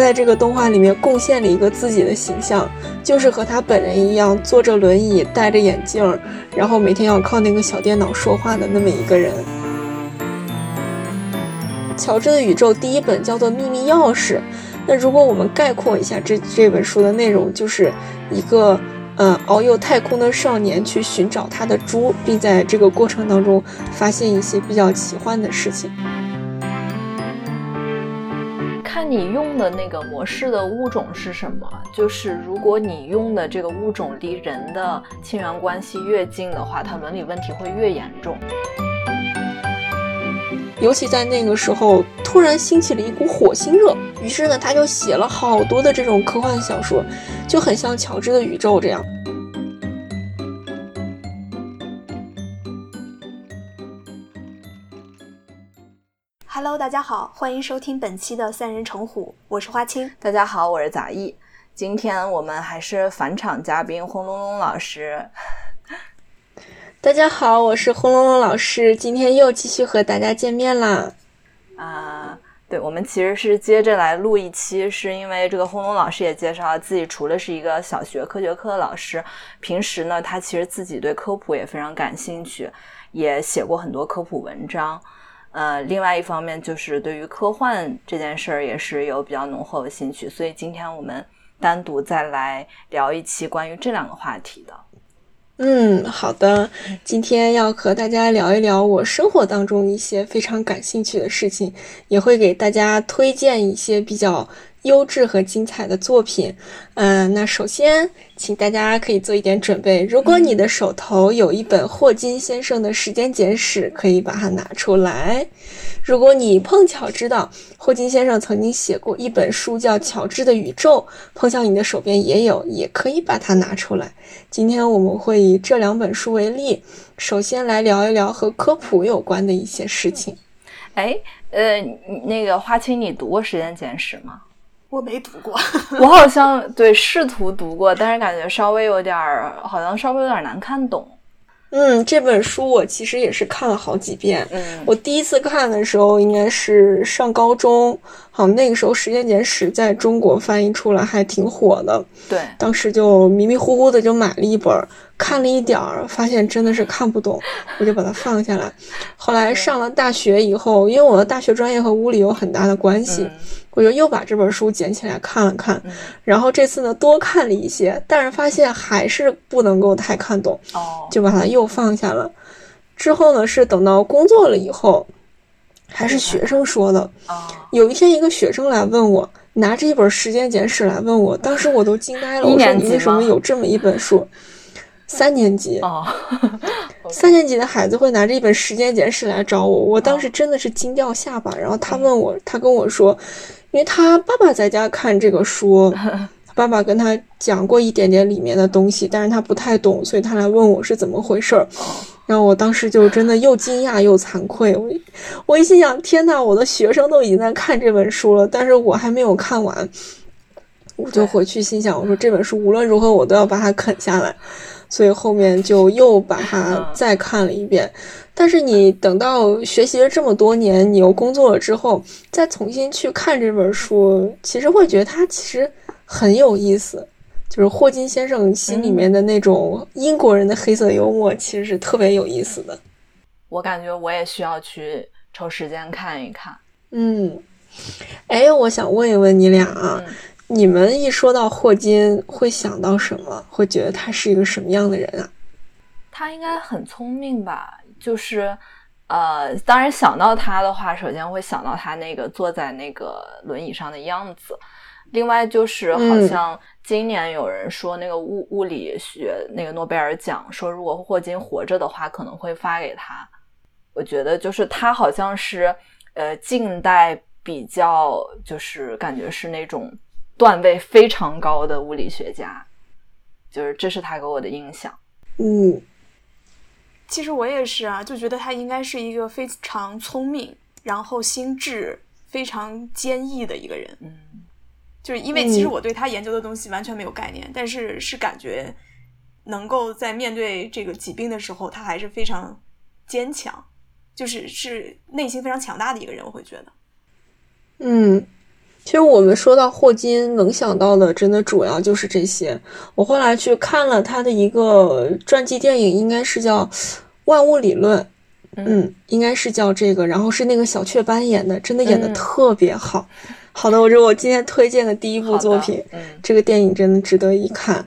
在这个动画里面贡献了一个自己的形象，就是和他本人一样，坐着轮椅，戴着眼镜，然后每天要靠那个小电脑说话的那么一个人。乔治的宇宙第一本叫做《秘密钥匙》。那如果我们概括一下这这本书的内容，就是一个嗯遨游太空的少年去寻找他的猪，并在这个过程当中发现一些比较奇幻的事情。你用的那个模式的物种是什么，就是如果你用的这个物种离人的亲缘关系越近的话，它伦理问题会越严重。尤其在那个时候，突然兴起了一股火星热，于是呢，他就写了好多的这种科幻小说，就很像乔治的宇宙这样。Hello，大家好，欢迎收听本期的三人成虎，我是花青。大家好，我是杂艺。今天我们还是返场嘉宾轰隆隆老师。大家好，我是轰隆隆老师，今天又继续和大家见面啦。啊，对，我们其实是接着来录一期，是因为这个轰隆老师也介绍了自己，除了是一个小学科学课的老师，平时呢，他其实自己对科普也非常感兴趣，也写过很多科普文章。呃，另外一方面就是对于科幻这件事儿也是有比较浓厚的兴趣，所以今天我们单独再来聊一期关于这两个话题的。嗯，好的。今天要和大家聊一聊我生活当中一些非常感兴趣的事情，也会给大家推荐一些比较优质和精彩的作品。嗯，那首先，请大家可以做一点准备。如果你的手头有一本霍金先生的《时间简史》，可以把它拿出来。如果你碰巧知道霍金先生曾经写过一本书叫《乔治的宇宙》，碰巧你的手边也有，也可以把它拿出来。今天我们会以这两本书为例，首先来聊一聊和科普有关的一些事情。哎，呃，那个花青，你读过《时间简史》吗？我没读过，我好像对试图读过，但是感觉稍微有点儿，好像稍微有点难看懂。嗯，这本书我其实也是看了好几遍。嗯，我第一次看的时候应该是上高中，好那个时候《时间简史》在中国翻译出来还挺火的。对，当时就迷迷糊糊的就买了一本，看了一点儿，发现真的是看不懂，我就把它放下来。后来上了大学以后，因为我的大学专业和物理有很大的关系。我就又把这本书捡起来看了看，然后这次呢多看了一些，但是发现还是不能够太看懂，就把它又放下了。之后呢是等到工作了以后，还是学生说的。有一天一个学生来问我，拿着一本《时间简史》来问我，当时我都惊呆了。我说你为什么有这么一本书？三年级哦，三年级的孩子会拿着一本《时间简史》来找我，我当时真的是惊掉下巴。然后他问我，他跟我说。因为他爸爸在家看这个书，爸爸跟他讲过一点点里面的东西，但是他不太懂，所以他来问我是怎么回事儿。然后我当时就真的又惊讶又惭愧，我我一心想：天呐，我的学生都已经在看这本书了，但是我还没有看完。我就回去心想：我说这本书无论如何我都要把它啃下来。所以后面就又把它再看了一遍，但是你等到学习了这么多年，你又工作了之后，再重新去看这本书，其实会觉得它其实很有意思。就是霍金先生心里面的那种英国人的黑色幽默，其实是特别有意思的。我感觉我也需要去抽时间看一看。嗯，哎，我想问一问你俩啊。你们一说到霍金，会想到什么？会觉得他是一个什么样的人啊？他应该很聪明吧？就是，呃，当然想到他的话，首先会想到他那个坐在那个轮椅上的样子。另外就是，好像今年有人说那个物物理学那个诺贝尔奖，说如果霍金活着的话，可能会发给他。我觉得就是他好像是，呃，近代比较就是感觉是那种。段位非常高的物理学家，就是这是他给我的印象。嗯，其实我也是啊，就觉得他应该是一个非常聪明，然后心智非常坚毅的一个人。嗯，就是因为其实我对他研究的东西完全没有概念，但是是感觉能够在面对这个疾病的时候，他还是非常坚强，就是是内心非常强大的一个人。我会觉得，嗯。其实我们说到霍金，能想到的真的主要就是这些。我后来去看了他的一个传记电影，应该是叫《万物理论》，嗯，应该是叫这个。然后是那个小雀斑演的，真的演的特别好。好的，我这我今天推荐的第一部作品，这个电影真的值得一看。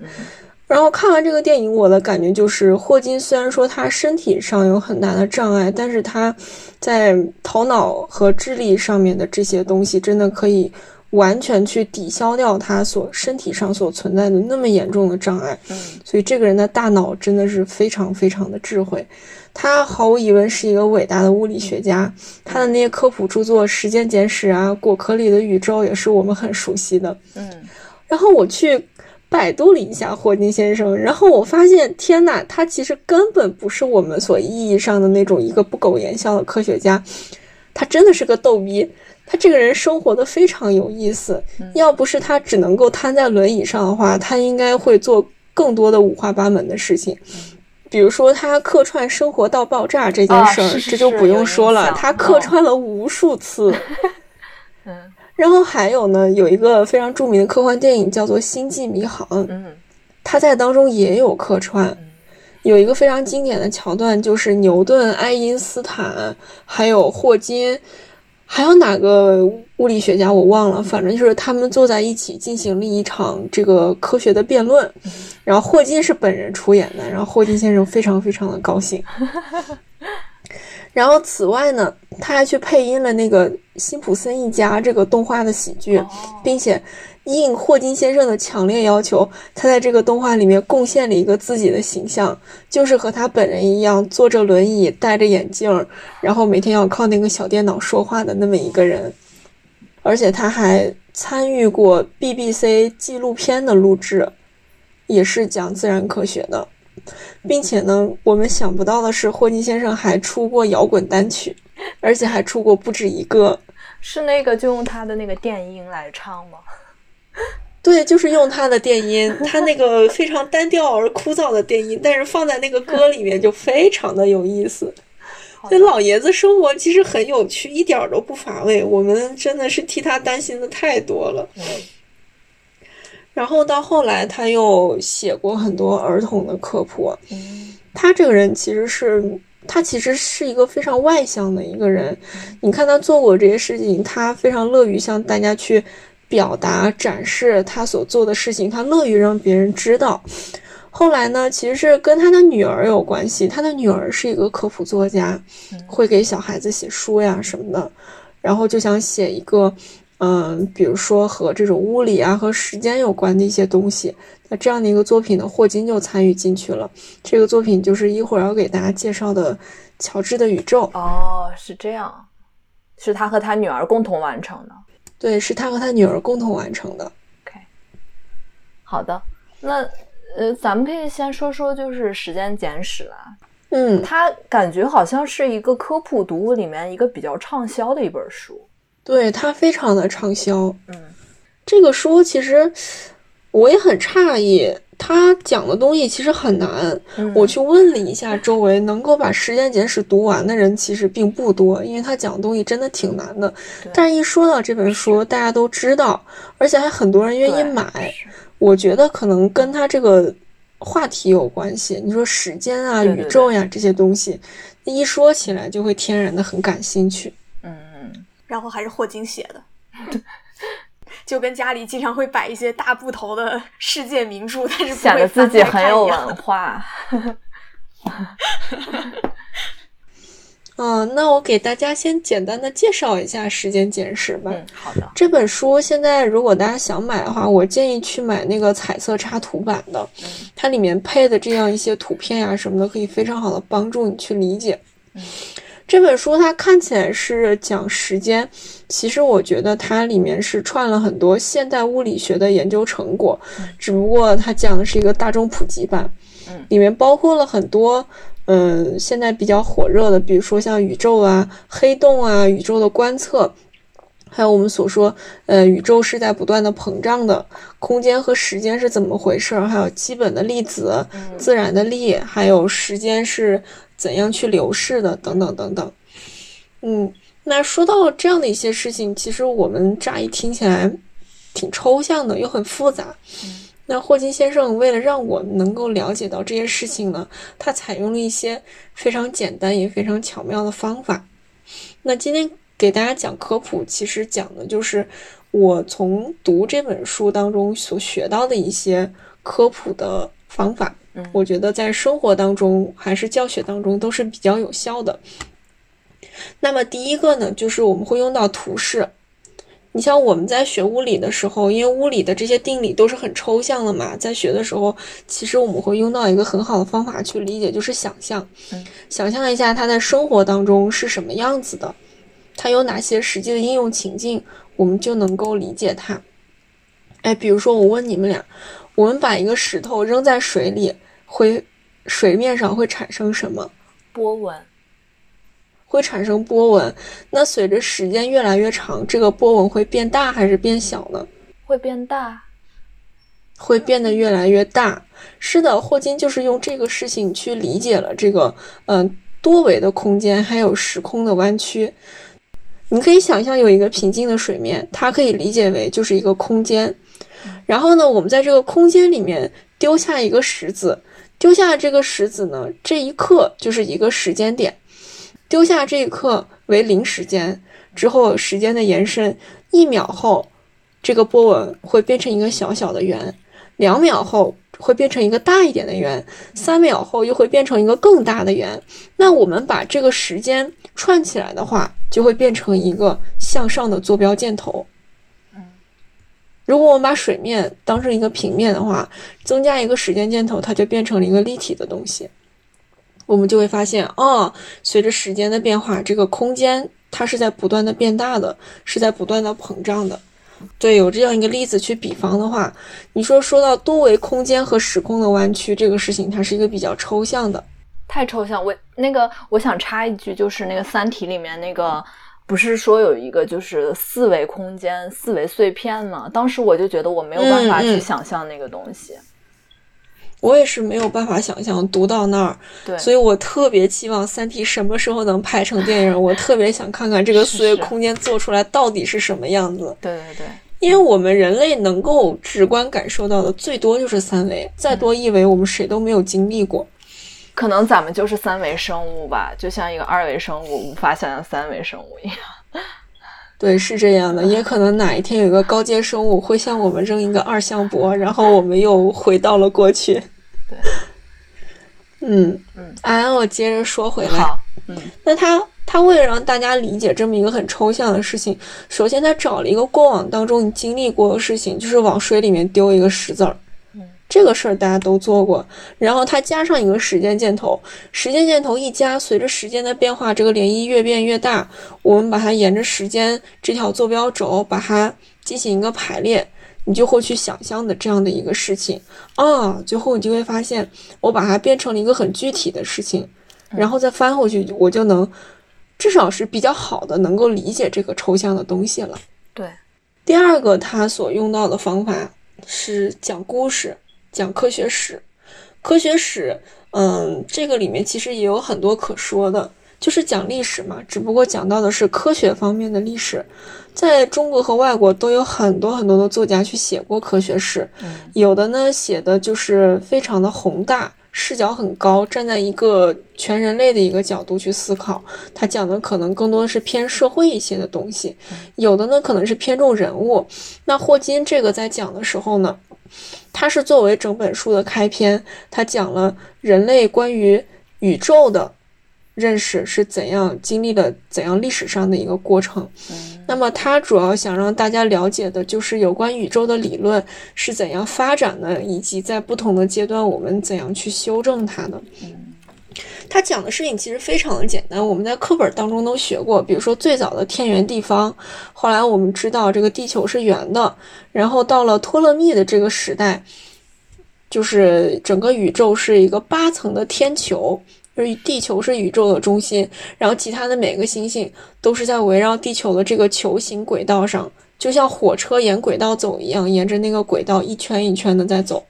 然后看完这个电影，我的感觉就是，霍金虽然说他身体上有很大的障碍，但是他在头脑和智力上面的这些东西，真的可以完全去抵消掉他所身体上所存在的那么严重的障碍。嗯，所以这个人的大脑真的是非常非常的智慧，他毫无疑问是一个伟大的物理学家。他的那些科普著作《时间简史》啊，《果壳里的宇宙》也是我们很熟悉的。嗯，然后我去。百度了一下霍金先生，然后我发现，天呐，他其实根本不是我们所意义上的那种一个不苟言笑的科学家，他真的是个逗逼。他这个人生活的非常有意思，要不是他只能够瘫在轮椅上的话，他应该会做更多的五花八门的事情。比如说，他客串生活到爆炸这件事儿，这就不用说了，他客串了无数次。嗯。然后还有呢，有一个非常著名的科幻电影叫做《星际迷航》，嗯，他在当中也有客串。有一个非常经典的桥段，就是牛顿、爱因斯坦，还有霍金，还有哪个物理学家我忘了，反正就是他们坐在一起进行了一场这个科学的辩论。然后霍金是本人出演的，然后霍金先生非常非常的高兴。然后，此外呢，他还去配音了那个《辛普森一家》这个动画的喜剧，并且应霍金先生的强烈要求，他在这个动画里面贡献了一个自己的形象，就是和他本人一样，坐着轮椅，戴着眼镜，然后每天要靠那个小电脑说话的那么一个人。而且他还参与过 BBC 纪录片的录制，也是讲自然科学的。并且呢，我们想不到的是，霍金先生还出过摇滚单曲，而且还出过不止一个。是那个就用他的那个电音来唱吗？对，就是用他的电音，他那个非常单调而枯燥的电音，但是放在那个歌里面就非常的有意思。这老爷子生活其实很有趣，一点都不乏味。我们真的是替他担心的太多了。然后到后来，他又写过很多儿童的科普。他这个人其实是，他其实是一个非常外向的一个人。你看他做过这些事情，他非常乐于向大家去表达、展示他所做的事情，他乐于让别人知道。后来呢，其实是跟他的女儿有关系。他的女儿是一个科普作家，会给小孩子写书呀什么的，然后就想写一个。嗯，比如说和这种物理啊和时间有关的一些东西，那这样的一个作品呢，霍金就参与进去了。这个作品就是一会儿要给大家介绍的《乔治的宇宙》。哦，是这样，是他和他女儿共同完成的。对，是他和他女儿共同完成的。OK，好的，那呃，咱们可以先说说就是《时间简史》啦。嗯，它感觉好像是一个科普读物里面一个比较畅销的一本书。对它非常的畅销，嗯，这个书其实我也很诧异，他讲的东西其实很难。我去问了一下周围能够把《时间简史》读完的人，其实并不多，因为他讲的东西真的挺难的。但是，一说到这本书，大家都知道，而且还很多人愿意买。我觉得可能跟他这个话题有关系。你说时间啊、宇宙呀这些东西，一说起来就会天然的很感兴趣。然后还是霍金写的，就跟家里经常会摆一些大部头的世界名著，但是显得自己很有文化。嗯，那我给大家先简单的介绍一下《时间简史》吧。嗯，好的。这本书现在如果大家想买的话，我建议去买那个彩色插图版的，它里面配的这样一些图片呀什么的，可以非常好的帮助你去理解。嗯。这本书它看起来是讲时间，其实我觉得它里面是串了很多现代物理学的研究成果，只不过它讲的是一个大众普及版，里面包括了很多，嗯，现在比较火热的，比如说像宇宙啊、黑洞啊、宇宙的观测，还有我们所说，呃，宇宙是在不断的膨胀的，空间和时间是怎么回事，还有基本的粒子、自然的力，还有时间是。怎样去流逝的？等等等等，嗯，那说到这样的一些事情，其实我们乍一听起来挺抽象的，又很复杂。那霍金先生为了让我能够了解到这些事情呢，他采用了一些非常简单也非常巧妙的方法。那今天给大家讲科普，其实讲的就是我从读这本书当中所学到的一些科普的方法。我觉得在生活当中还是教学当中都是比较有效的。那么第一个呢，就是我们会用到图示。你像我们在学物理的时候，因为物理的这些定理都是很抽象的嘛，在学的时候，其实我们会用到一个很好的方法去理解，就是想象。嗯，想象一下它在生活当中是什么样子的，它有哪些实际的应用情境，我们就能够理解它。哎，比如说我问你们俩，我们把一个石头扔在水里，会水面上会产生什么？波纹。会产生波纹，那随着时间越来越长，这个波纹会变大还是变小呢？会变大，会变得越来越大。是的，霍金就是用这个事情去理解了这个，嗯，多维的空间还有时空的弯曲。你可以想象有一个平静的水面，它可以理解为就是一个空间。然后呢，我们在这个空间里面丢下一个石子，丢下这个石子呢，这一刻就是一个时间点。丢下这一刻为零时间之后，时间的延伸，一秒后，这个波纹会变成一个小小的圆，两秒后会变成一个大一点的圆，三秒后又会变成一个更大的圆。那我们把这个时间串起来的话，就会变成一个向上的坐标箭头。如果我们把水面当成一个平面的话，增加一个时间箭头，它就变成了一个立体的东西。我们就会发现，哦，随着时间的变化，这个空间它是在不断的变大的，是在不断的膨胀的。对，有这样一个例子去比方的话，你说说到多维空间和时空的弯曲这个事情，它是一个比较抽象的，太抽象。我那个我想插一句，就是那个《三体》里面那个不是说有一个就是四维空间、四维碎片吗？当时我就觉得我没有办法去想象那个东西。我也是没有办法想象读到那儿，对，所以我特别期望《三体》什么时候能拍成电影。我 特别想看看这个四维空间做出来到底是什么样子。对对对，因为我们人类能够直观感受到的最多就是三维，再多一维我们谁都没有经历过。可能咱们就是三维生物吧，就像一个二维生物无法想象三维生物一样。对，是这样的，也可能哪一天有个高阶生物会向我们扔一个二向箔，然后我们又回到了过去。对嗯嗯，哎，我接着说回来。嗯，那他他为了让大家理解这么一个很抽象的事情，首先他找了一个过往当中你经历过的事情，就是往水里面丢一个石子儿。嗯，这个事儿大家都做过。然后它加上一个时间箭头，时间箭头一加，随着时间的变化，这个涟漪越变越大。我们把它沿着时间这条坐标轴，把它进行一个排列。你就会去想象的这样的一个事情啊，最后你就会发现，我把它变成了一个很具体的事情，然后再翻回去，我就能至少是比较好的能够理解这个抽象的东西了。对，第二个他所用到的方法是讲故事，讲科学史。科学史，嗯，这个里面其实也有很多可说的，就是讲历史嘛，只不过讲到的是科学方面的历史。在中国和外国都有很多很多的作家去写过科学史，有的呢写的就是非常的宏大，视角很高，站在一个全人类的一个角度去思考。他讲的可能更多的是偏社会一些的东西，有的呢可能是偏重人物。那霍金这个在讲的时候呢，他是作为整本书的开篇，它讲了人类关于宇宙的。认识是怎样经历了怎样历史上的一个过程，那么它主要想让大家了解的就是有关宇宙的理论是怎样发展的，以及在不同的阶段我们怎样去修正它的。他讲的事情其实非常的简单，我们在课本当中都学过，比如说最早的天圆地方，后来我们知道这个地球是圆的，然后到了托勒密的这个时代，就是整个宇宙是一个八层的天球。就是地球是宇宙的中心，然后其他的每个星星都是在围绕地球的这个球形轨道上，就像火车沿轨道走一样，沿着那个轨道一圈一圈的在走。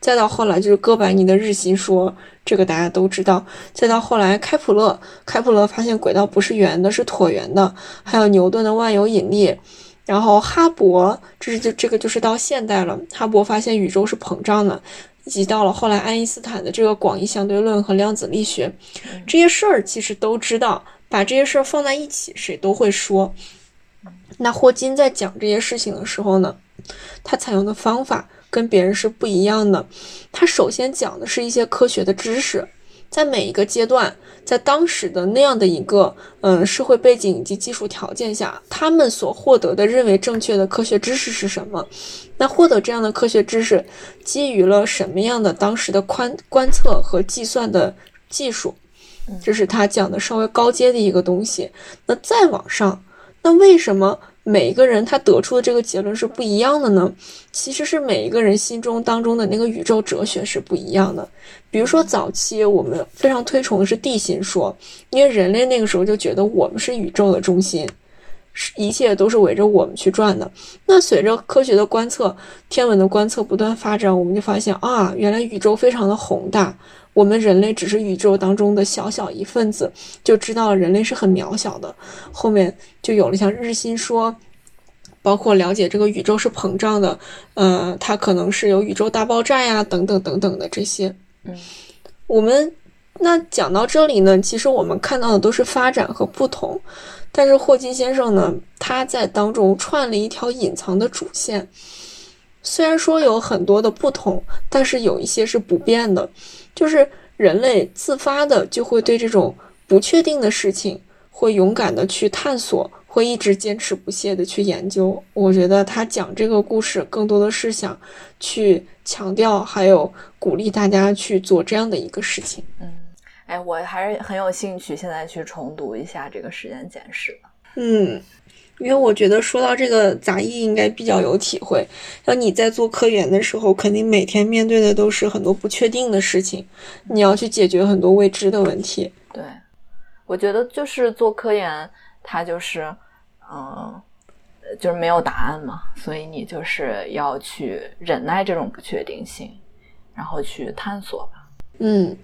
再到后来就是哥白尼的日心说，这个大家都知道。再到后来，开普勒，开普勒发现轨道不是圆的，是椭圆的。还有牛顿的万有引力，然后哈勃，这是就这个就是到现代了，哈勃发现宇宙是膨胀的，以及到了后来爱因斯坦的这个广义相对论和量子力学，这些事儿其实都知道。把这些事儿放在一起，谁都会说。那霍金在讲这些事情的时候呢，他采用的方法跟别人是不一样的。他首先讲的是一些科学的知识，在每一个阶段，在当时的那样的一个嗯社会背景以及技术条件下，他们所获得的认为正确的科学知识是什么？那获得这样的科学知识，基于了什么样的当时的观观测和计算的技术？这是他讲的稍微高阶的一个东西。那再往上，那为什么每一个人他得出的这个结论是不一样的呢？其实是每一个人心中当中的那个宇宙哲学是不一样的。比如说早期我们非常推崇的是地心说，因为人类那个时候就觉得我们是宇宙的中心，是一切都是围着我们去转的。那随着科学的观测、天文的观测不断发展，我们就发现啊，原来宇宙非常的宏大。我们人类只是宇宙当中的小小一份子，就知道人类是很渺小的。后面就有了像日心说，包括了解这个宇宙是膨胀的，呃，它可能是有宇宙大爆炸呀，等等等等的这些。嗯，我们那讲到这里呢，其实我们看到的都是发展和不同，但是霍金先生呢，他在当中串了一条隐藏的主线。虽然说有很多的不同，但是有一些是不变的。就是人类自发的就会对这种不确定的事情，会勇敢的去探索，会一直坚持不懈的去研究。我觉得他讲这个故事，更多的是想去强调，还有鼓励大家去做这样的一个事情。嗯，哎，我还是很有兴趣，现在去重读一下这个时间简史嗯。因为我觉得说到这个杂役应该比较有体会，像你在做科研的时候，肯定每天面对的都是很多不确定的事情，你要去解决很多未知的问题。对，我觉得就是做科研，它就是，嗯，就是没有答案嘛，所以你就是要去忍耐这种不确定性，然后去探索吧。嗯。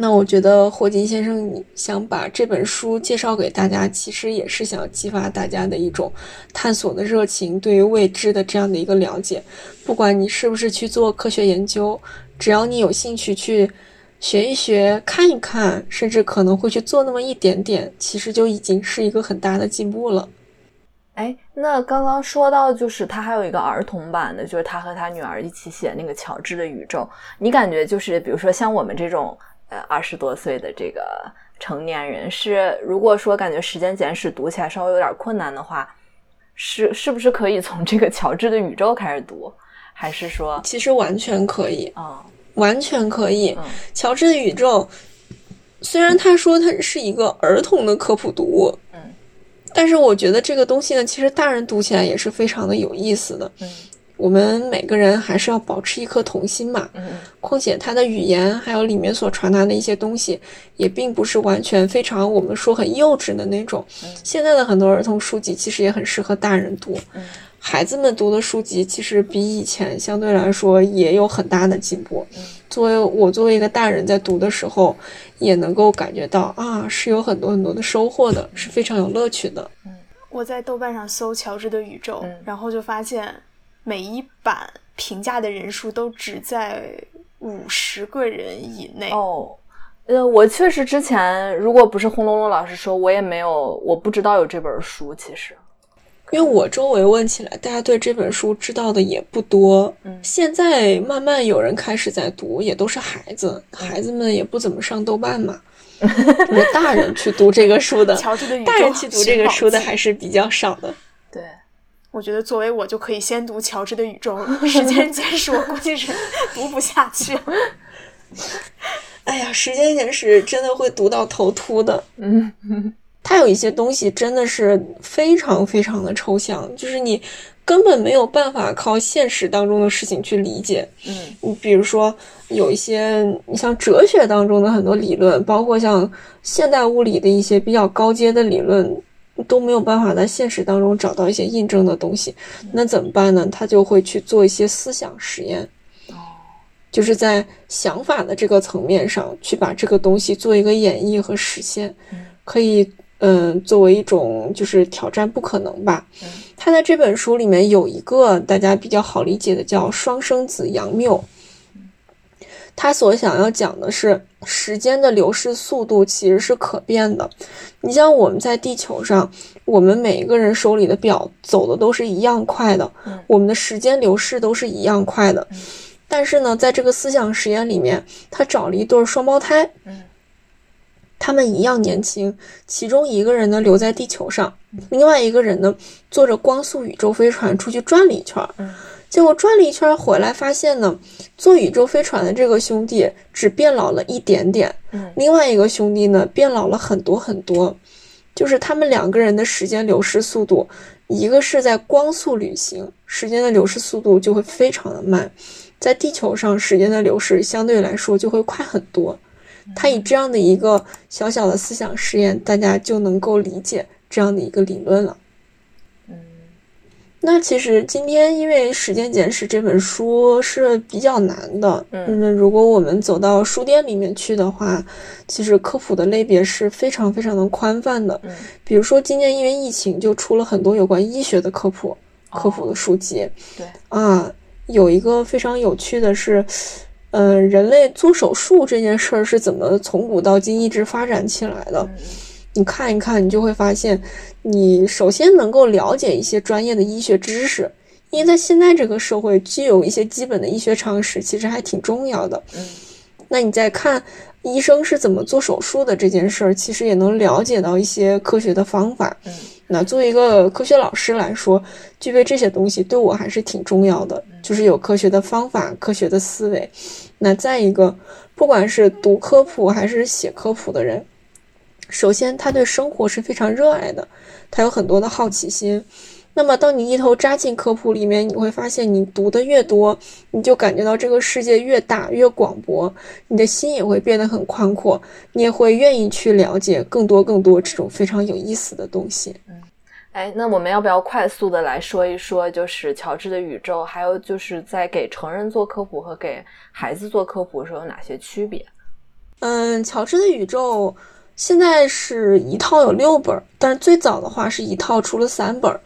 那我觉得霍金先生想把这本书介绍给大家，其实也是想激发大家的一种探索的热情，对于未知的这样的一个了解。不管你是不是去做科学研究，只要你有兴趣去学一学、看一看，甚至可能会去做那么一点点，其实就已经是一个很大的进步了。哎，那刚刚说到就是他还有一个儿童版的，就是他和他女儿一起写那个《乔治的宇宙》，你感觉就是比如说像我们这种。呃，二十多岁的这个成年人是，如果说感觉时间简史读起来稍微有点困难的话，是是不是可以从这个乔治的宇宙开始读？还是说，其实完全可以啊，完全可以。乔治的宇宙虽然他说它是一个儿童的科普读物，嗯，但是我觉得这个东西呢，其实大人读起来也是非常的有意思的，嗯。我们每个人还是要保持一颗童心嘛。嗯。况且他的语言还有里面所传达的一些东西，也并不是完全非常我们说很幼稚的那种。现在的很多儿童书籍其实也很适合大人读。孩子们读的书籍其实比以前相对来说也有很大的进步。作为我作为一个大人在读的时候，也能够感觉到啊，是有很多很多的收获的，是非常有乐趣的。嗯。我在豆瓣上搜《乔治的宇宙》，然后就发现。每一版评价的人数都只在五十个人以内哦。呃，我确实之前如果不是轰隆隆老师说，我也没有，我不知道有这本书。其实，因为我周围问起来，大家对这本书知道的也不多。嗯，现在慢慢有人开始在读，也都是孩子，孩子们也不怎么上豆瓣嘛。是大人去读这个书的，大人去读这个书的还是比较少的。对。我觉得作为我就可以先读《乔治的宇宙》，时间 简史我估计是读不下去。哎呀，时间简史真的会读到头秃的。嗯，它有一些东西真的是非常非常的抽象，就是你根本没有办法靠现实当中的事情去理解。嗯，你比如说有一些，你像哲学当中的很多理论，包括像现代物理的一些比较高阶的理论。都没有办法在现实当中找到一些印证的东西，那怎么办呢？他就会去做一些思想实验。哦，就是在想法的这个层面上去把这个东西做一个演绎和实现，可以嗯作为一种就是挑战不可能吧。他在这本书里面有一个大家比较好理解的叫双生子杨谬。他所想要讲的是，时间的流逝速度其实是可变的。你像我们在地球上，我们每一个人手里的表走的都是一样快的，我们的时间流逝都是一样快的。但是呢，在这个思想实验里面，他找了一对双胞胎，他们一样年轻，其中一个人呢留在地球上，另外一个人呢坐着光速宇宙飞船出去转了一圈。结果转了一圈回来，发现呢，坐宇宙飞船的这个兄弟只变老了一点点，另外一个兄弟呢变老了很多很多，就是他们两个人的时间流逝速度，一个是在光速旅行，时间的流逝速度就会非常的慢，在地球上时间的流逝相对来说就会快很多。他以这样的一个小小的思想实验，大家就能够理解这样的一个理论了。那其实今天因为《时间简史》这本书是比较难的，嗯，如果我们走到书店里面去的话，其实科普的类别是非常非常的宽泛的，嗯，比如说今年因为疫情就出了很多有关医学的科普科普的书籍，对，啊，有一个非常有趣的是，呃，人类做手术这件事儿是怎么从古到今一直发展起来的？你看一看，你就会发现，你首先能够了解一些专业的医学知识，因为在现在这个社会，具有一些基本的医学常识，其实还挺重要的。嗯，那你再看医生是怎么做手术的这件事儿，其实也能了解到一些科学的方法。嗯，那作为一个科学老师来说，具备这些东西对我还是挺重要的，就是有科学的方法、科学的思维。那再一个，不管是读科普还是写科普的人。首先，他对生活是非常热爱的，他有很多的好奇心。那么，当你一头扎进科普里面，你会发现，你读的越多，你就感觉到这个世界越大越广博，你的心也会变得很宽阔，你也会愿意去了解更多更多这种非常有意思的东西。嗯，哎，那我们要不要快速的来说一说，就是乔治的宇宙，还有就是在给成人做科普和给孩子做科普时候有哪些区别？嗯，乔治的宇宙。现在是一套有六本，但是最早的话是一套出了三本，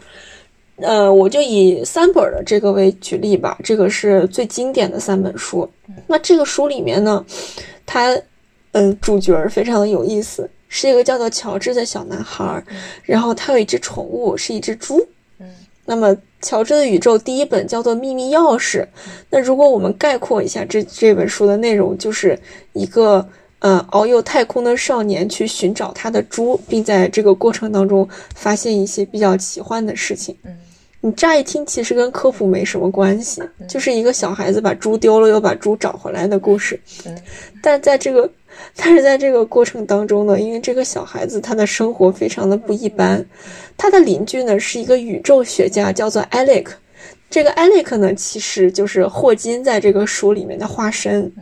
呃，我就以三本的这个为举例吧，这个是最经典的三本书。那这个书里面呢，它，嗯，主角非常的有意思，是一个叫做乔治的小男孩，然后他有一只宠物，是一只猪。嗯，那么乔治的宇宙第一本叫做秘密钥匙，那如果我们概括一下这这本书的内容，就是一个。呃，遨游太空的少年去寻找他的猪，并在这个过程当中发现一些比较奇幻的事情。嗯，你乍一听其实跟科普没什么关系，就是一个小孩子把猪丢了又把猪找回来的故事。嗯，但在这个但是在这个过程当中呢，因为这个小孩子他的生活非常的不一般，他的邻居呢是一个宇宙学家，叫做艾利克。这个艾利克呢其实就是霍金在这个书里面的化身。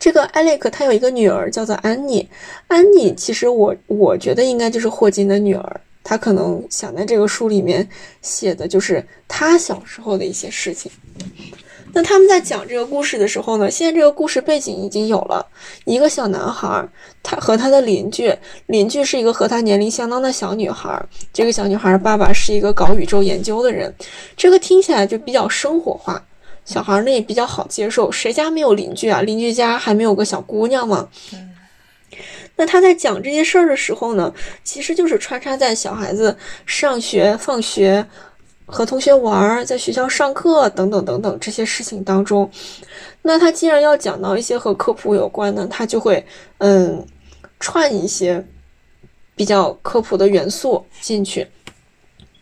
这个艾利克他有一个女儿叫做安妮，安妮其实我我觉得应该就是霍金的女儿，他可能想在这个书里面写的就是他小时候的一些事情。那他们在讲这个故事的时候呢，现在这个故事背景已经有了一个小男孩，他和他的邻居，邻居是一个和他年龄相当的小女孩，这个小女孩爸爸是一个搞宇宙研究的人，这个听起来就比较生活化。小孩呢也比较好接受，谁家没有邻居啊？邻居家还没有个小姑娘吗？嗯，那他在讲这些事儿的时候呢，其实就是穿插在小孩子上学、放学、和同学玩、在学校上课等等等等这些事情当中。那他既然要讲到一些和科普有关的，他就会嗯串一些比较科普的元素进去。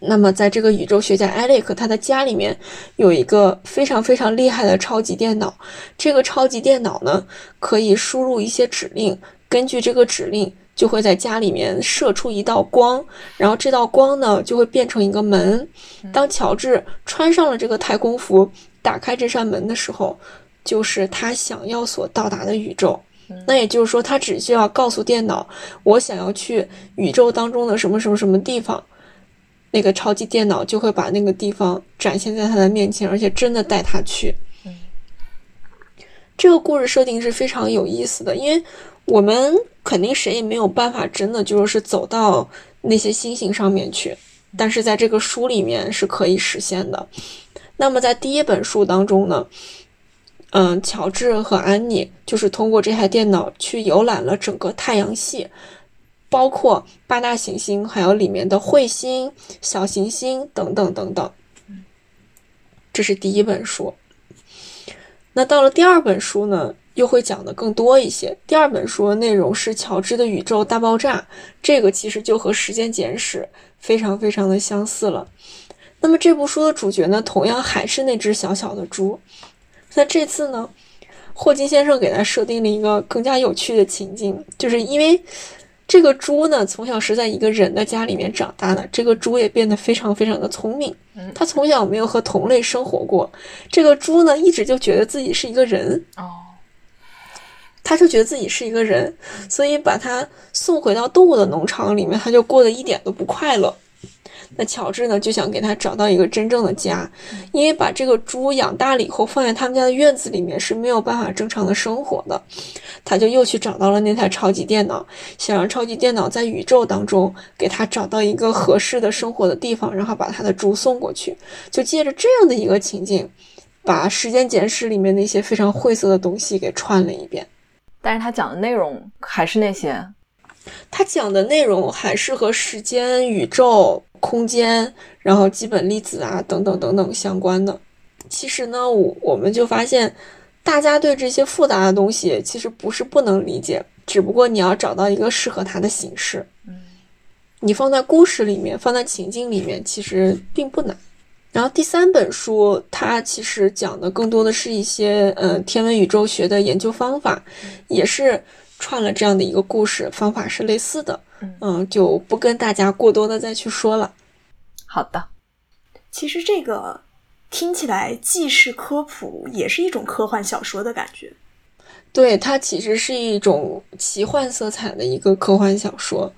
那么，在这个宇宙学家艾利克他的家里面有一个非常非常厉害的超级电脑。这个超级电脑呢，可以输入一些指令，根据这个指令，就会在家里面射出一道光，然后这道光呢，就会变成一个门。当乔治穿上了这个太空服，打开这扇门的时候，就是他想要所到达的宇宙。那也就是说，他只需要告诉电脑，我想要去宇宙当中的什么什么什么地方。那个超级电脑就会把那个地方展现在他的面前，而且真的带他去。嗯，这个故事设定是非常有意思的，因为我们肯定谁也没有办法真的就是走到那些星星上面去，但是在这个书里面是可以实现的。那么在第一本书当中呢，嗯，乔治和安妮就是通过这台电脑去游览了整个太阳系，包括八大行星，还有里面的彗星、小行星等等等等。这是第一本书。那到了第二本书呢，又会讲的更多一些。第二本书内容是乔治的宇宙大爆炸，这个其实就和《时间简史》非常非常的相似了。那么这部书的主角呢，同样还是那只小小的猪。那这次呢，霍金先生给他设定了一个更加有趣的情境，就是因为。这个猪呢，从小是在一个人的家里面长大的。这个猪也变得非常非常的聪明。它从小没有和同类生活过。这个猪呢，一直就觉得自己是一个人。哦，他就觉得自己是一个人，所以把它送回到动物的农场里面，他就过得一点都不快乐。那乔治呢，就想给他找到一个真正的家，因为把这个猪养大了以后，放在他们家的院子里面是没有办法正常的生活的。他就又去找到了那台超级电脑，想让超级电脑在宇宙当中给他找到一个合适的生活的地方，然后把他的猪送过去。就借着这样的一个情境，把《时间简史》里面那些非常晦涩的东西给串了一遍。但是他讲的内容还是那些，他讲的内容还是和时间、宇宙。空间，然后基本粒子啊，等等等等相关的。其实呢，我我们就发现，大家对这些复杂的东西其实不是不能理解，只不过你要找到一个适合它的形式。嗯，你放在故事里面，放在情境里面，其实并不难。然后第三本书，它其实讲的更多的是一些呃天文宇宙学的研究方法，也是串了这样的一个故事，方法是类似的。嗯，就不跟大家过多的再去说了。好的，其实这个听起来既是科普，也是一种科幻小说的感觉。对，它其实是一种奇幻色彩的一个科幻小说，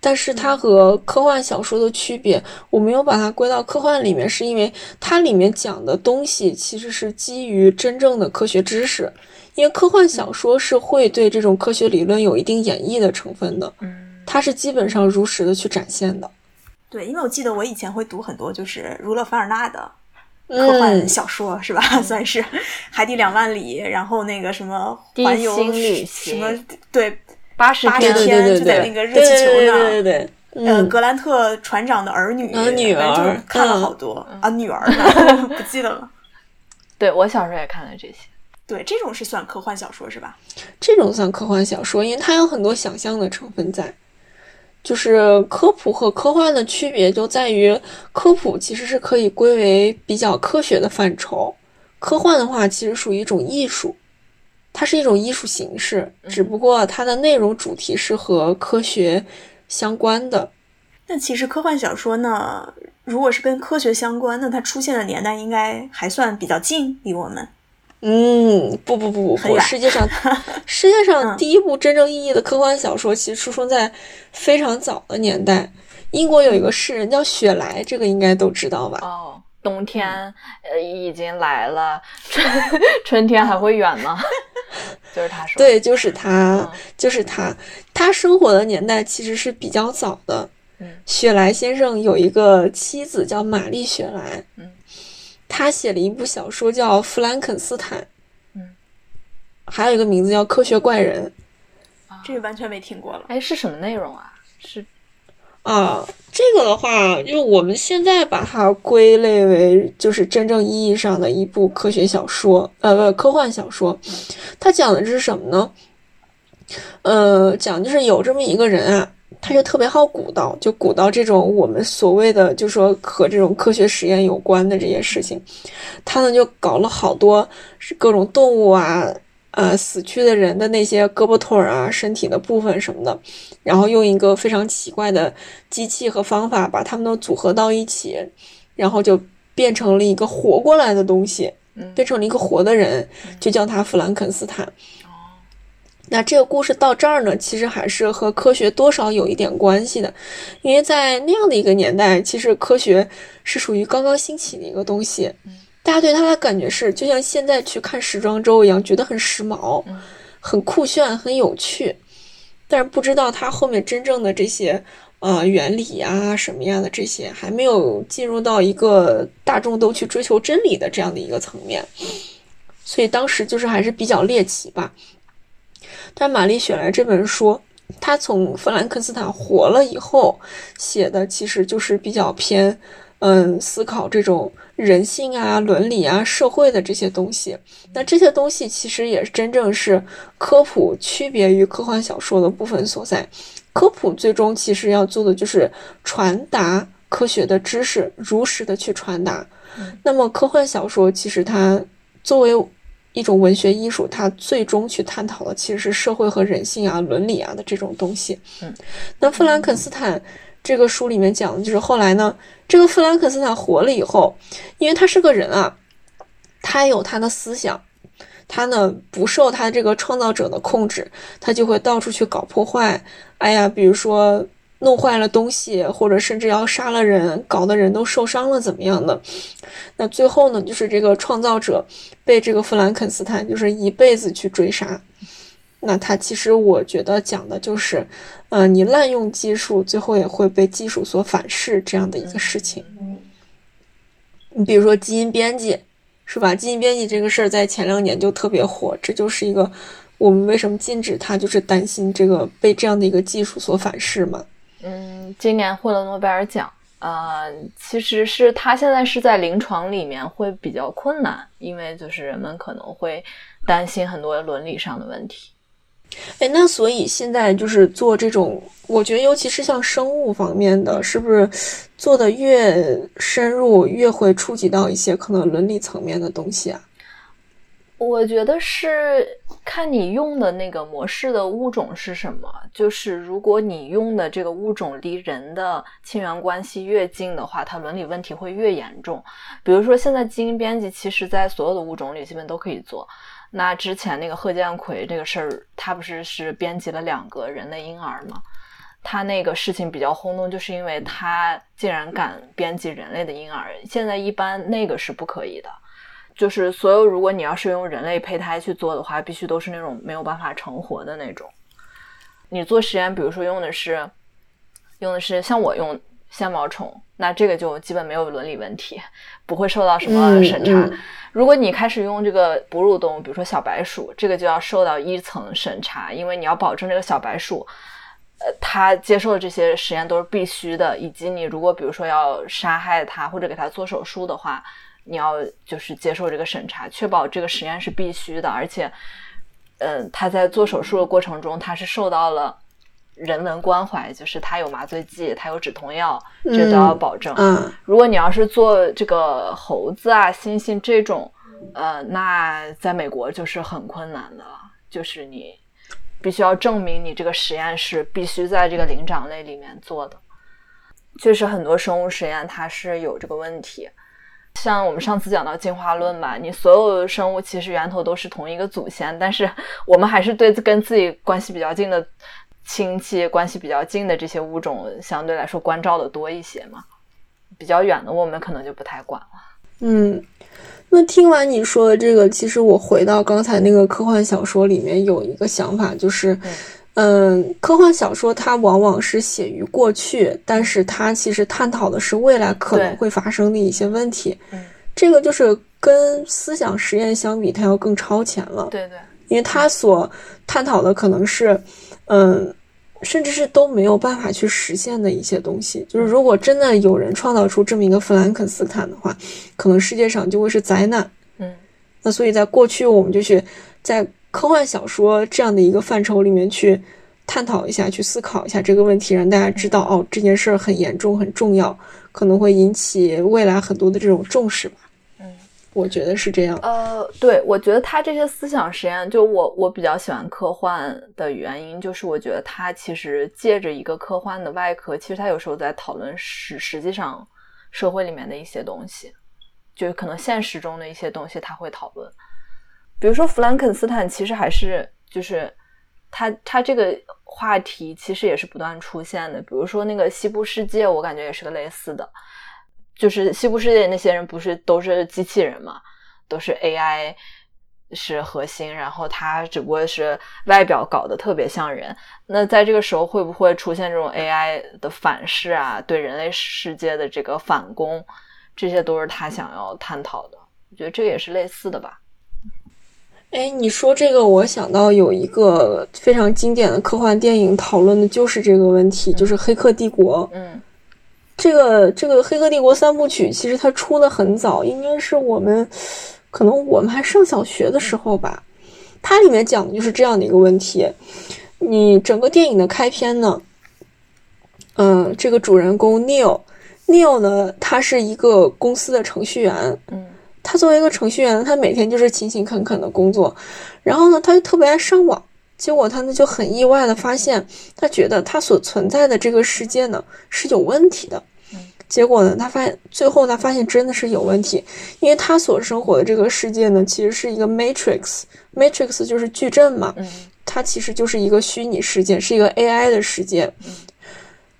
但是它和科幻小说的区别，我没有把它归到科幻里面，是因为它里面讲的东西其实是基于真正的科学知识，因为科幻小说是会对这种科学理论有一定演绎的成分的。嗯。它是基本上如实的去展现的，对，因为我记得我以前会读很多就是儒勒·凡尔纳的科幻小说，是吧？算是《海底两万里》，然后那个什么环游什么，对，八十天就在那个热气球上，对对对，呃，格兰特船长的儿女，女儿看了好多啊，女儿 呢不记得了。对我小时候也看了这些。对，这种是算科幻小说是吧？这种算科幻小说，因为它有很多想象的成分在。就是科普和科幻的区别就在于，科普其实是可以归为比较科学的范畴，科幻的话其实属于一种艺术，它是一种艺术形式，只不过它的内容主题是和科学相关的。那其实科幻小说呢，如果是跟科学相关，那它出现的年代应该还算比较近，离我们。嗯，不不不不不，世界上 世界上第一部真正意义的科幻小说，其实出生在非常早的年代。英国有一个诗人叫雪莱，这个应该都知道吧？哦，冬天呃已经来了，春 春天还会远吗？就是他说，对，就是他，就是他，他生活的年代其实是比较早的。嗯，雪莱先生有一个妻子叫玛丽雪莱。嗯。他写了一部小说叫《弗兰肯斯坦》，嗯，还有一个名字叫《科学怪人》，这个完全没听过了。哎，是什么内容啊？是啊，这个的话，因为我们现在把它归类为就是真正意义上的一部科学小说，呃，不，科幻小说。它讲的是什么呢？呃，讲就是有这么一个人啊。他就特别好鼓捣，就鼓捣这种我们所谓的，就说和这种科学实验有关的这些事情。他呢就搞了好多是各种动物啊，呃，死去的人的那些胳膊腿儿啊、身体的部分什么的，然后用一个非常奇怪的机器和方法把它们都组合到一起，然后就变成了一个活过来的东西，变成了一个活的人，就叫他弗兰肯斯坦。那这个故事到这儿呢，其实还是和科学多少有一点关系的，因为在那样的一个年代，其实科学是属于刚刚兴起的一个东西。大家对它的感觉是，就像现在去看时装周一样，觉得很时髦、很酷炫、很有趣，但是不知道它后面真正的这些呃原理啊什么样的这些，还没有进入到一个大众都去追求真理的这样的一个层面，所以当时就是还是比较猎奇吧。但玛丽雪莱这本书，他从弗兰克斯坦活了以后写的，其实就是比较偏。嗯，思考这种人性啊、伦理啊、社会的这些东西，那这些东西其实也真正是科普区别于科幻小说的部分所在。科普最终其实要做的就是传达科学的知识，如实的去传达。那么科幻小说其实它作为一种文学艺术，它最终去探讨的其实是社会和人性啊、伦理啊的这种东西。嗯，那弗兰肯斯坦。这个书里面讲的就是后来呢，这个弗兰肯斯坦活了以后，因为他是个人啊，他有他的思想，他呢不受他这个创造者的控制，他就会到处去搞破坏。哎呀，比如说弄坏了东西，或者甚至要杀了人，搞得人都受伤了，怎么样的？那最后呢，就是这个创造者被这个弗兰肯斯坦就是一辈子去追杀。那他其实我觉得讲的就是，嗯，你滥用技术，最后也会被技术所反噬这样的一个事情。你比如说基因编辑，是吧？基因编辑这个事儿在前两年就特别火，这就是一个我们为什么禁止它，就是担心这个被这样的一个技术所反噬嘛。嗯，今年获了诺贝尔奖，呃，其实是他现在是在临床里面会比较困难，因为就是人们可能会担心很多伦理上的问题。哎，那所以现在就是做这种，我觉得尤其是像生物方面的，是不是做的越深入，越会触及到一些可能伦理层面的东西啊？我觉得是看你用的那个模式的物种是什么。就是如果你用的这个物种离人的亲缘关系越近的话，它伦理问题会越严重。比如说现在基因编辑，其实在所有的物种里基本都可以做。那之前那个贺建奎这个事儿，他不是是编辑了两个人类婴儿吗？他那个事情比较轰动，就是因为他竟然敢编辑人类的婴儿。现在一般那个是不可以的，就是所有如果你要是用人类胚胎去做的话，必须都是那种没有办法成活的那种。你做实验，比如说用的是用的是像我用线毛虫，那这个就基本没有伦理问题，不会受到什么审查。如果你开始用这个哺乳动物，比如说小白鼠，这个就要受到一层审查，因为你要保证这个小白鼠，呃，它接受的这些实验都是必须的，以及你如果比如说要杀害它或者给它做手术的话，你要就是接受这个审查，确保这个实验是必须的，而且，嗯，他在做手术的过程中，他是受到了。人文关怀就是他有麻醉剂，他有止痛药，这都要保证。嗯，如果你要是做这个猴子啊、猩猩这种，呃，那在美国就是很困难的，就是你必须要证明你这个实验是必须在这个灵长类里面做的。确实很多生物实验它是有这个问题，像我们上次讲到进化论吧，你所有生物其实源头都是同一个祖先，但是 我们还是对跟自己关系比较近的。亲戚关系比较近的这些物种，相对来说关照的多一些嘛。比较远的，我们可能就不太管了。嗯，那听完你说的这个，其实我回到刚才那个科幻小说里面有一个想法，就是，嗯，科幻小说它往往是写于过去，但是它其实探讨的是未来可能会发生的一些问题。嗯，这个就是跟思想实验相比，它要更超前了。对对，因为它所探讨的可能是。嗯，甚至是都没有办法去实现的一些东西，就是如果真的有人创造出这么一个弗兰肯斯坦的话，可能世界上就会是灾难。嗯，那所以在过去，我们就去在科幻小说这样的一个范畴里面去探讨一下，去思考一下这个问题，让大家知道哦，这件事儿很严重、很重要，可能会引起未来很多的这种重视吧。嗯我觉得是这样。呃，对，我觉得他这些思想实验，就我我比较喜欢科幻的原因，就是我觉得他其实借着一个科幻的外壳，其实他有时候在讨论实实际上社会里面的一些东西，就是可能现实中的一些东西他会讨论。比如说弗兰肯斯坦，其实还是就是他他这个话题其实也是不断出现的。比如说那个西部世界，我感觉也是个类似的。就是西部世界那些人不是都是机器人嘛，都是 AI 是核心，然后他只不过是外表搞得特别像人。那在这个时候会不会出现这种 AI 的反噬啊？对人类世界的这个反攻，这些都是他想要探讨的。我觉得这也是类似的吧。哎，你说这个，我想到有一个非常经典的科幻电影，讨论的就是这个问题，就是《黑客帝国》。嗯。这个这个《黑客帝国》三部曲，其实它出的很早，应该是我们可能我们还上小学的时候吧。它里面讲的就是这样的一个问题：你整个电影的开篇呢，嗯，这个主人公 Neil，Neil 呢，他是一个公司的程序员。嗯，他作为一个程序员，他每天就是勤勤恳恳的工作，然后呢，他就特别爱上网。结果他呢就很意外的发现，他觉得他所存在的这个世界呢是有问题的。结果呢，他发现最后他发现真的是有问题，因为他所生活的这个世界呢其实是一个 matrix，matrix 就是矩阵嘛，它其实就是一个虚拟世界，是一个 AI 的世界。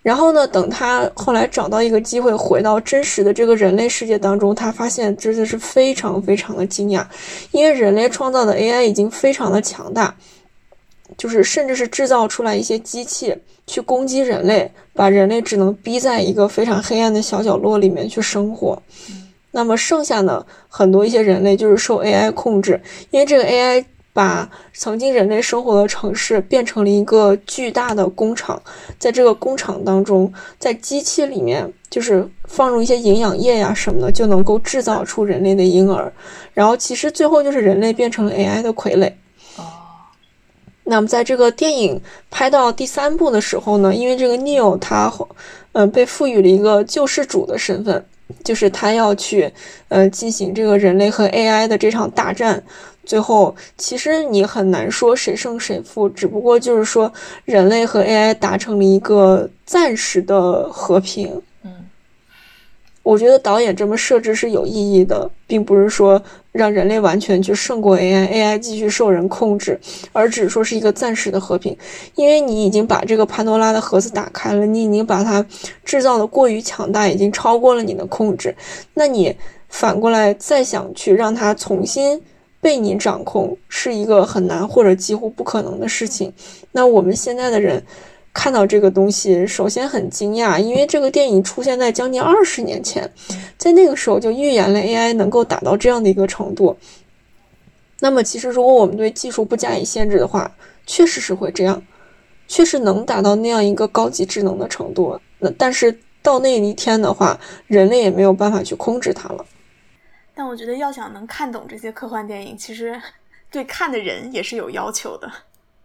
然后呢，等他后来找到一个机会回到真实的这个人类世界当中，他发现真的是非常非常的惊讶，因为人类创造的 AI 已经非常的强大。就是甚至是制造出来一些机器去攻击人类，把人类只能逼在一个非常黑暗的小角落里面去生活。那么剩下呢，很多一些人类就是受 AI 控制，因为这个 AI 把曾经人类生活的城市变成了一个巨大的工厂，在这个工厂当中，在机器里面就是放入一些营养液呀什么的，就能够制造出人类的婴儿。然后其实最后就是人类变成了 AI 的傀儡。那么，在这个电影拍到第三部的时候呢，因为这个 Neil 他，嗯，被赋予了一个救世主的身份，就是他要去，呃，进行这个人类和 AI 的这场大战。最后，其实你很难说谁胜谁负，只不过就是说人类和 AI 达成了一个暂时的和平。嗯我觉得导演这么设置是有意义的，并不是说让人类完全去胜过 AI，AI 继续受人控制，而只说是一个暂时的和平。因为你已经把这个潘多拉的盒子打开了，你已经把它制造的过于强大，已经超过了你的控制。那你反过来再想去让它重新被你掌控，是一个很难或者几乎不可能的事情。那我们现在的人。看到这个东西，首先很惊讶，因为这个电影出现在将近二十年前，在那个时候就预言了 AI 能够达到这样的一个程度。那么，其实如果我们对技术不加以限制的话，确实是会这样，确实能达到那样一个高级智能的程度。那但是到那一天的话，人类也没有办法去控制它了。但我觉得，要想能看懂这些科幻电影，其实 对看的人也是有要求的。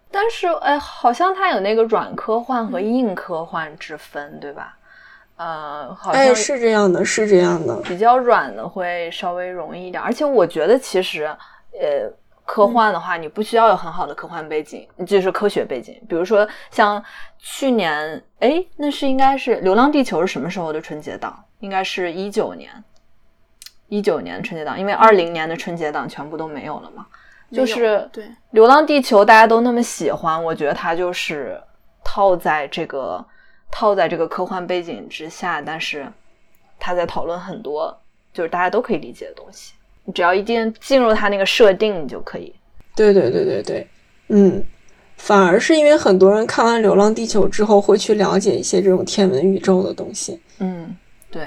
但是，哎，好像它有那个软科幻和硬科幻之分，对吧？呃，好像是这样的，是这样的。比较软的会稍微容易一点，而且我觉得其实，呃，科幻的话，你不需要有很好的科幻背景，就是科学背景。比如说像去年，哎，那是应该是《流浪地球》是什么时候的春节档？应该是一九年，一九年春节档，因为二零年的春节档全部都没有了嘛。就是对《流浪地球》，大家都那么喜欢，我觉得它就是套在这个套在这个科幻背景之下，但是他在讨论很多就是大家都可以理解的东西。你只要一定进入他那个设定，你就可以。对对对对对，嗯，反而是因为很多人看完《流浪地球》之后，会去了解一些这种天文宇宙的东西。嗯，对，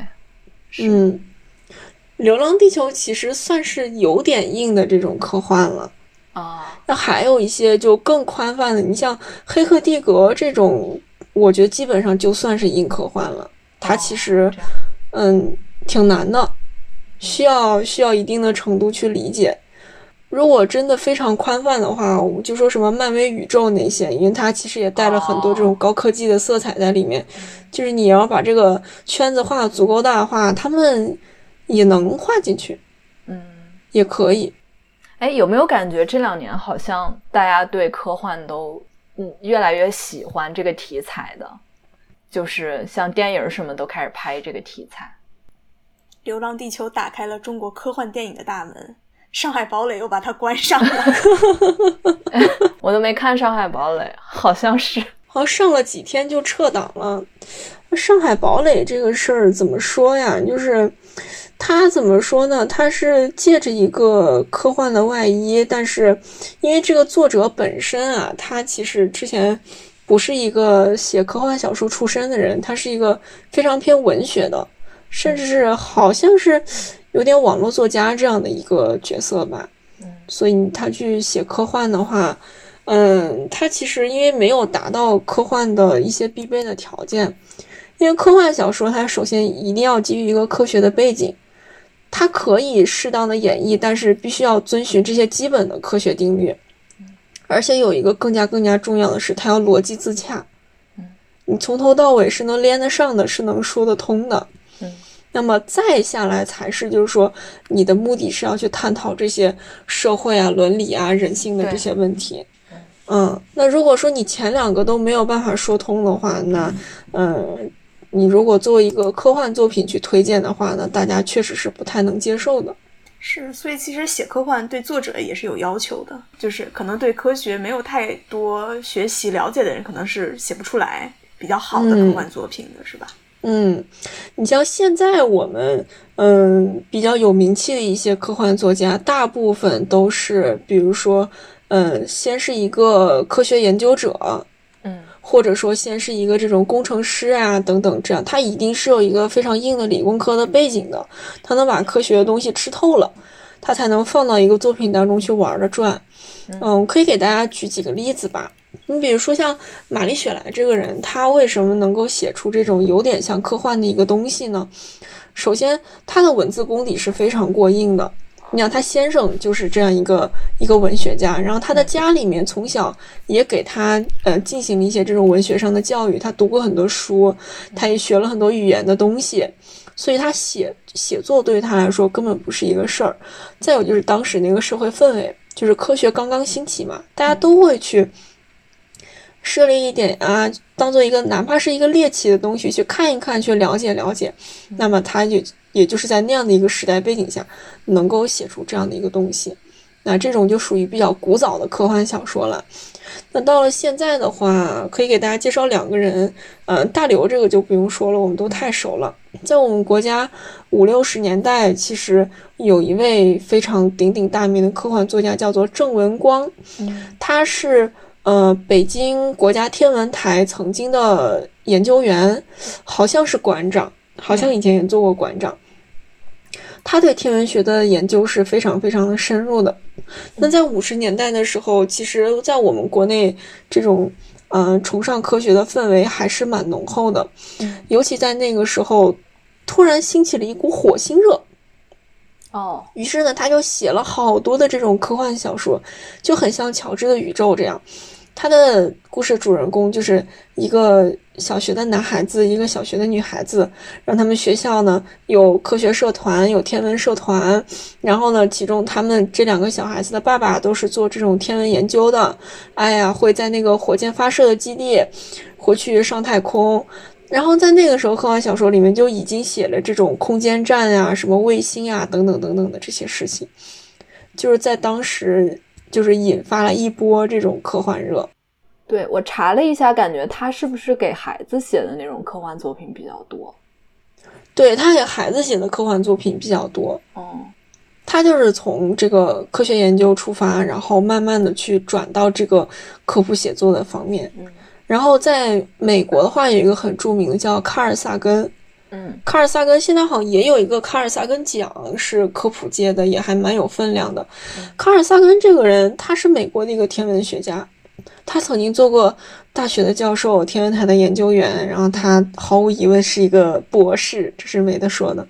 嗯。《流浪地球》其实算是有点硬的这种科幻了啊，那还有一些就更宽泛的，你像《黑客帝国》这种，我觉得基本上就算是硬科幻了。它其实，嗯，挺难的，需要需要一定的程度去理解。如果真的非常宽泛的话，我们就说什么漫威宇宙那些，因为它其实也带了很多这种高科技的色彩在里面。就是你要把这个圈子画的足够大的话，他们。也能画进去，嗯，也可以。哎，有没有感觉这两年好像大家对科幻都嗯越来越喜欢这个题材的？就是像电影什么都开始拍这个题材。《流浪地球》打开了中国科幻电影的大门，《上海堡垒》又把它关上了。我都没看《上海堡垒》，好像是，好像上了几天就撤档了。上海堡垒这个事儿怎么说呀？就是他怎么说呢？他是借着一个科幻的外衣，但是因为这个作者本身啊，他其实之前不是一个写科幻小说出身的人，他是一个非常偏文学的，甚至是好像是有点网络作家这样的一个角色吧。所以他去写科幻的话。嗯，他其实因为没有达到科幻的一些必备的条件，因为科幻小说它首先一定要基于一个科学的背景，它可以适当的演绎，但是必须要遵循这些基本的科学定律，而且有一个更加更加重要的是，它要逻辑自洽，你从头到尾是能连得上的，是能说得通的，那么再下来才是就是说你的目的是要去探讨这些社会啊、伦理啊、人性的这些问题。嗯，那如果说你前两个都没有办法说通的话，那，嗯，你如果作为一个科幻作品去推荐的话呢，大家确实是不太能接受的。是，所以其实写科幻对作者也是有要求的，就是可能对科学没有太多学习了解的人，可能是写不出来比较好的科幻作品的，是吧？嗯，你像现在我们，嗯，比较有名气的一些科幻作家，大部分都是，比如说。嗯，先是一个科学研究者，嗯，或者说先是一个这种工程师啊等等，这样他一定是有一个非常硬的理工科的背景的，他能把科学的东西吃透了，他才能放到一个作品当中去玩的转。嗯，可以给大家举几个例子吧。你比如说像玛丽雪莱这个人，他为什么能够写出这种有点像科幻的一个东西呢？首先，他的文字功底是非常过硬的。你想，他先生就是这样一个一个文学家，然后他的家里面从小也给他呃进行了一些这种文学上的教育，他读过很多书，他也学了很多语言的东西，所以他写写作对于他来说根本不是一个事儿。再有就是当时那个社会氛围，就是科学刚刚兴起嘛，大家都会去设立一点啊，当做一个哪怕是一个猎奇的东西去看一看，去了解了解，那么他就。也就是在那样的一个时代背景下，能够写出这样的一个东西，那这种就属于比较古早的科幻小说了。那到了现在的话，可以给大家介绍两个人，呃，大刘这个就不用说了，我们都太熟了。在我们国家五六十年代，其实有一位非常鼎鼎大名的科幻作家，叫做郑文光，他是呃北京国家天文台曾经的研究员，好像是馆长。好像以前也做过馆长，他对天文学的研究是非常非常的深入的。那在五十年代的时候，其实，在我们国内这种嗯崇尚科学的氛围还是蛮浓厚的，尤其在那个时候，突然兴起了一股火星热。哦，于是呢，他就写了好多的这种科幻小说，就很像乔治的宇宙这样。他的故事主人公就是一个小学的男孩子，一个小学的女孩子。让他们学校呢有科学社团，有天文社团。然后呢，其中他们这两个小孩子的爸爸都是做这种天文研究的。哎呀，会在那个火箭发射的基地回去上太空。然后在那个时候，科幻小说里面就已经写了这种空间站呀、什么卫星啊等等等等的这些事情，就是在当时。就是引发了一波这种科幻热。对我查了一下，感觉他是不是给孩子写的那种科幻作品比较多？对他给孩子写的科幻作品比较多。哦，他就是从这个科学研究出发，然后慢慢的去转到这个科普写作的方面。嗯，然后在美国的话，有一个很著名的叫卡尔萨根。嗯，卡尔萨根现在好像也有一个卡尔萨根奖，是科普界的，也还蛮有分量的。卡尔萨根这个人，他是美国的一个天文学家，他曾经做过大学的教授、天文台的研究员，然后他毫无疑问是一个博士，这是没得说的。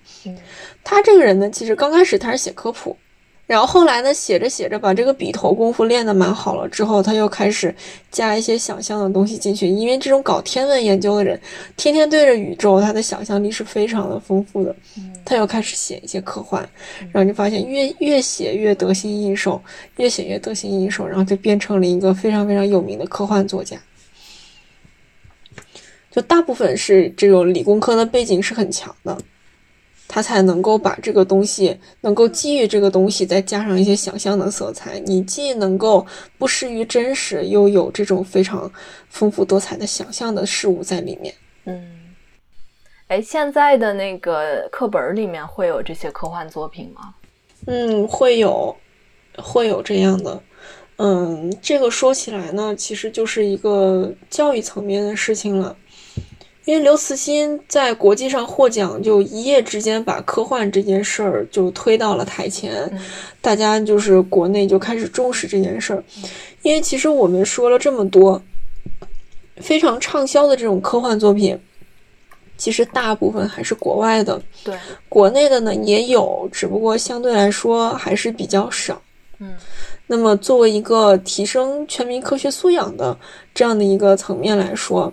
他这个人呢，其实刚开始他是写科普。然后后来呢，写着写着，把这个笔头功夫练得蛮好了。之后他又开始加一些想象的东西进去，因为这种搞天文研究的人，天天对着宇宙，他的想象力是非常的丰富的。他又开始写一些科幻，然后就发现越越写越得心应手，越写越得心应手，然后就变成了一个非常非常有名的科幻作家。就大部分是这种理工科的背景是很强的。他才能够把这个东西，能够基于这个东西再加上一些想象的色彩，你既能够不失于真实，又有这种非常丰富多彩的想象的事物在里面。嗯，哎，现在的那个课本里面会有这些科幻作品吗？嗯，会有，会有这样的。嗯，这个说起来呢，其实就是一个教育层面的事情了。因为刘慈欣在国际上获奖，就一夜之间把科幻这件事儿就推到了台前，大家就是国内就开始重视这件事儿。因为其实我们说了这么多非常畅销的这种科幻作品，其实大部分还是国外的，对，国内的呢也有，只不过相对来说还是比较少。嗯。那么，作为一个提升全民科学素养的这样的一个层面来说，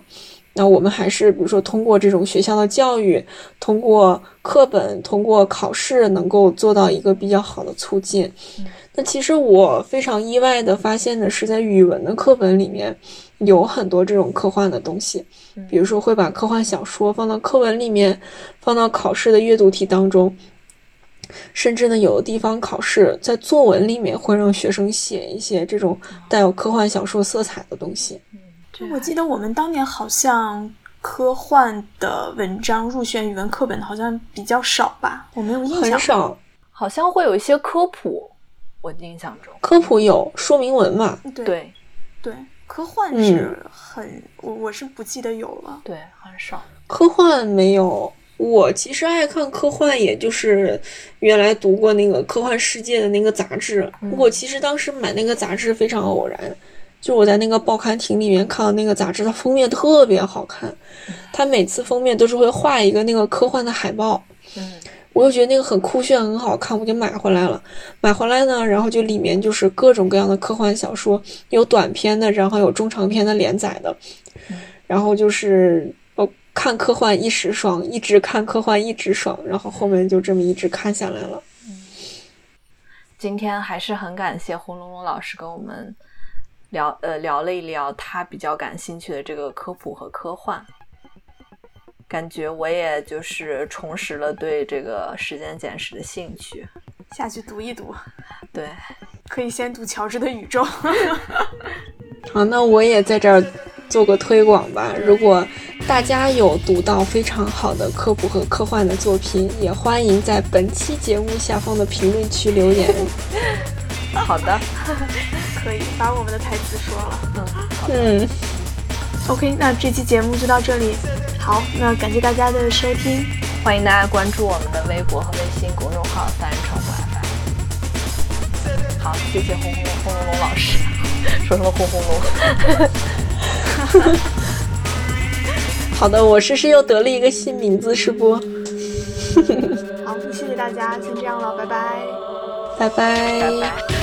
那我们还是比如说通过这种学校的教育，通过课本，通过考试，能够做到一个比较好的促进。那其实我非常意外的发现的是，在语文的课本里面有很多这种科幻的东西，比如说会把科幻小说放到课文里面，放到考试的阅读题当中。甚至呢，有的地方考试在作文里面会让学生写一些这种带有科幻小说色彩的东西。嗯，我记得我们当年好像科幻的文章入选语文课本好像比较少吧？我没有印象。很少，好像会有一些科普。我印象中，科普有说明文嘛？对对，科幻是很我我是不记得有了。对，很少。科幻没有。我其实爱看科幻，也就是原来读过那个《科幻世界》的那个杂志。我其实当时买那个杂志非常偶然，就我在那个报刊亭里面看到那个杂志，它封面特别好看。它每次封面都是会画一个那个科幻的海报。嗯，我就觉得那个很酷炫，很好看，我就买回来了。买回来呢，然后就里面就是各种各样的科幻小说，有短篇的，然后有中长篇的连载的，然后就是哦。看科幻一时爽，一直看科幻一直爽，然后后面就这么一直看下来了。嗯，今天还是很感谢轰隆隆老师跟我们聊呃聊了一聊他比较感兴趣的这个科普和科幻，感觉我也就是重拾了对这个时间简史的兴趣，下去读一读。对，可以先读乔治的宇宙。好，那我也在这儿做个推广吧。如果大家有读到非常好的科普和科幻的作品，也欢迎在本期节目下方的评论区留言。好的，可以把我们的台词说了。嗯，嗯。OK，那这期节目就到这里。好，那感谢大家的收听，欢迎大家关注我们的微博和微信公众号“三人成虎 FM”。好，谢谢轰轰轰隆隆老师。说什么轰轰隆？好的，我诗诗又得了一个新名字，是不？好，谢谢大家，先这样了，拜拜，拜拜，拜拜。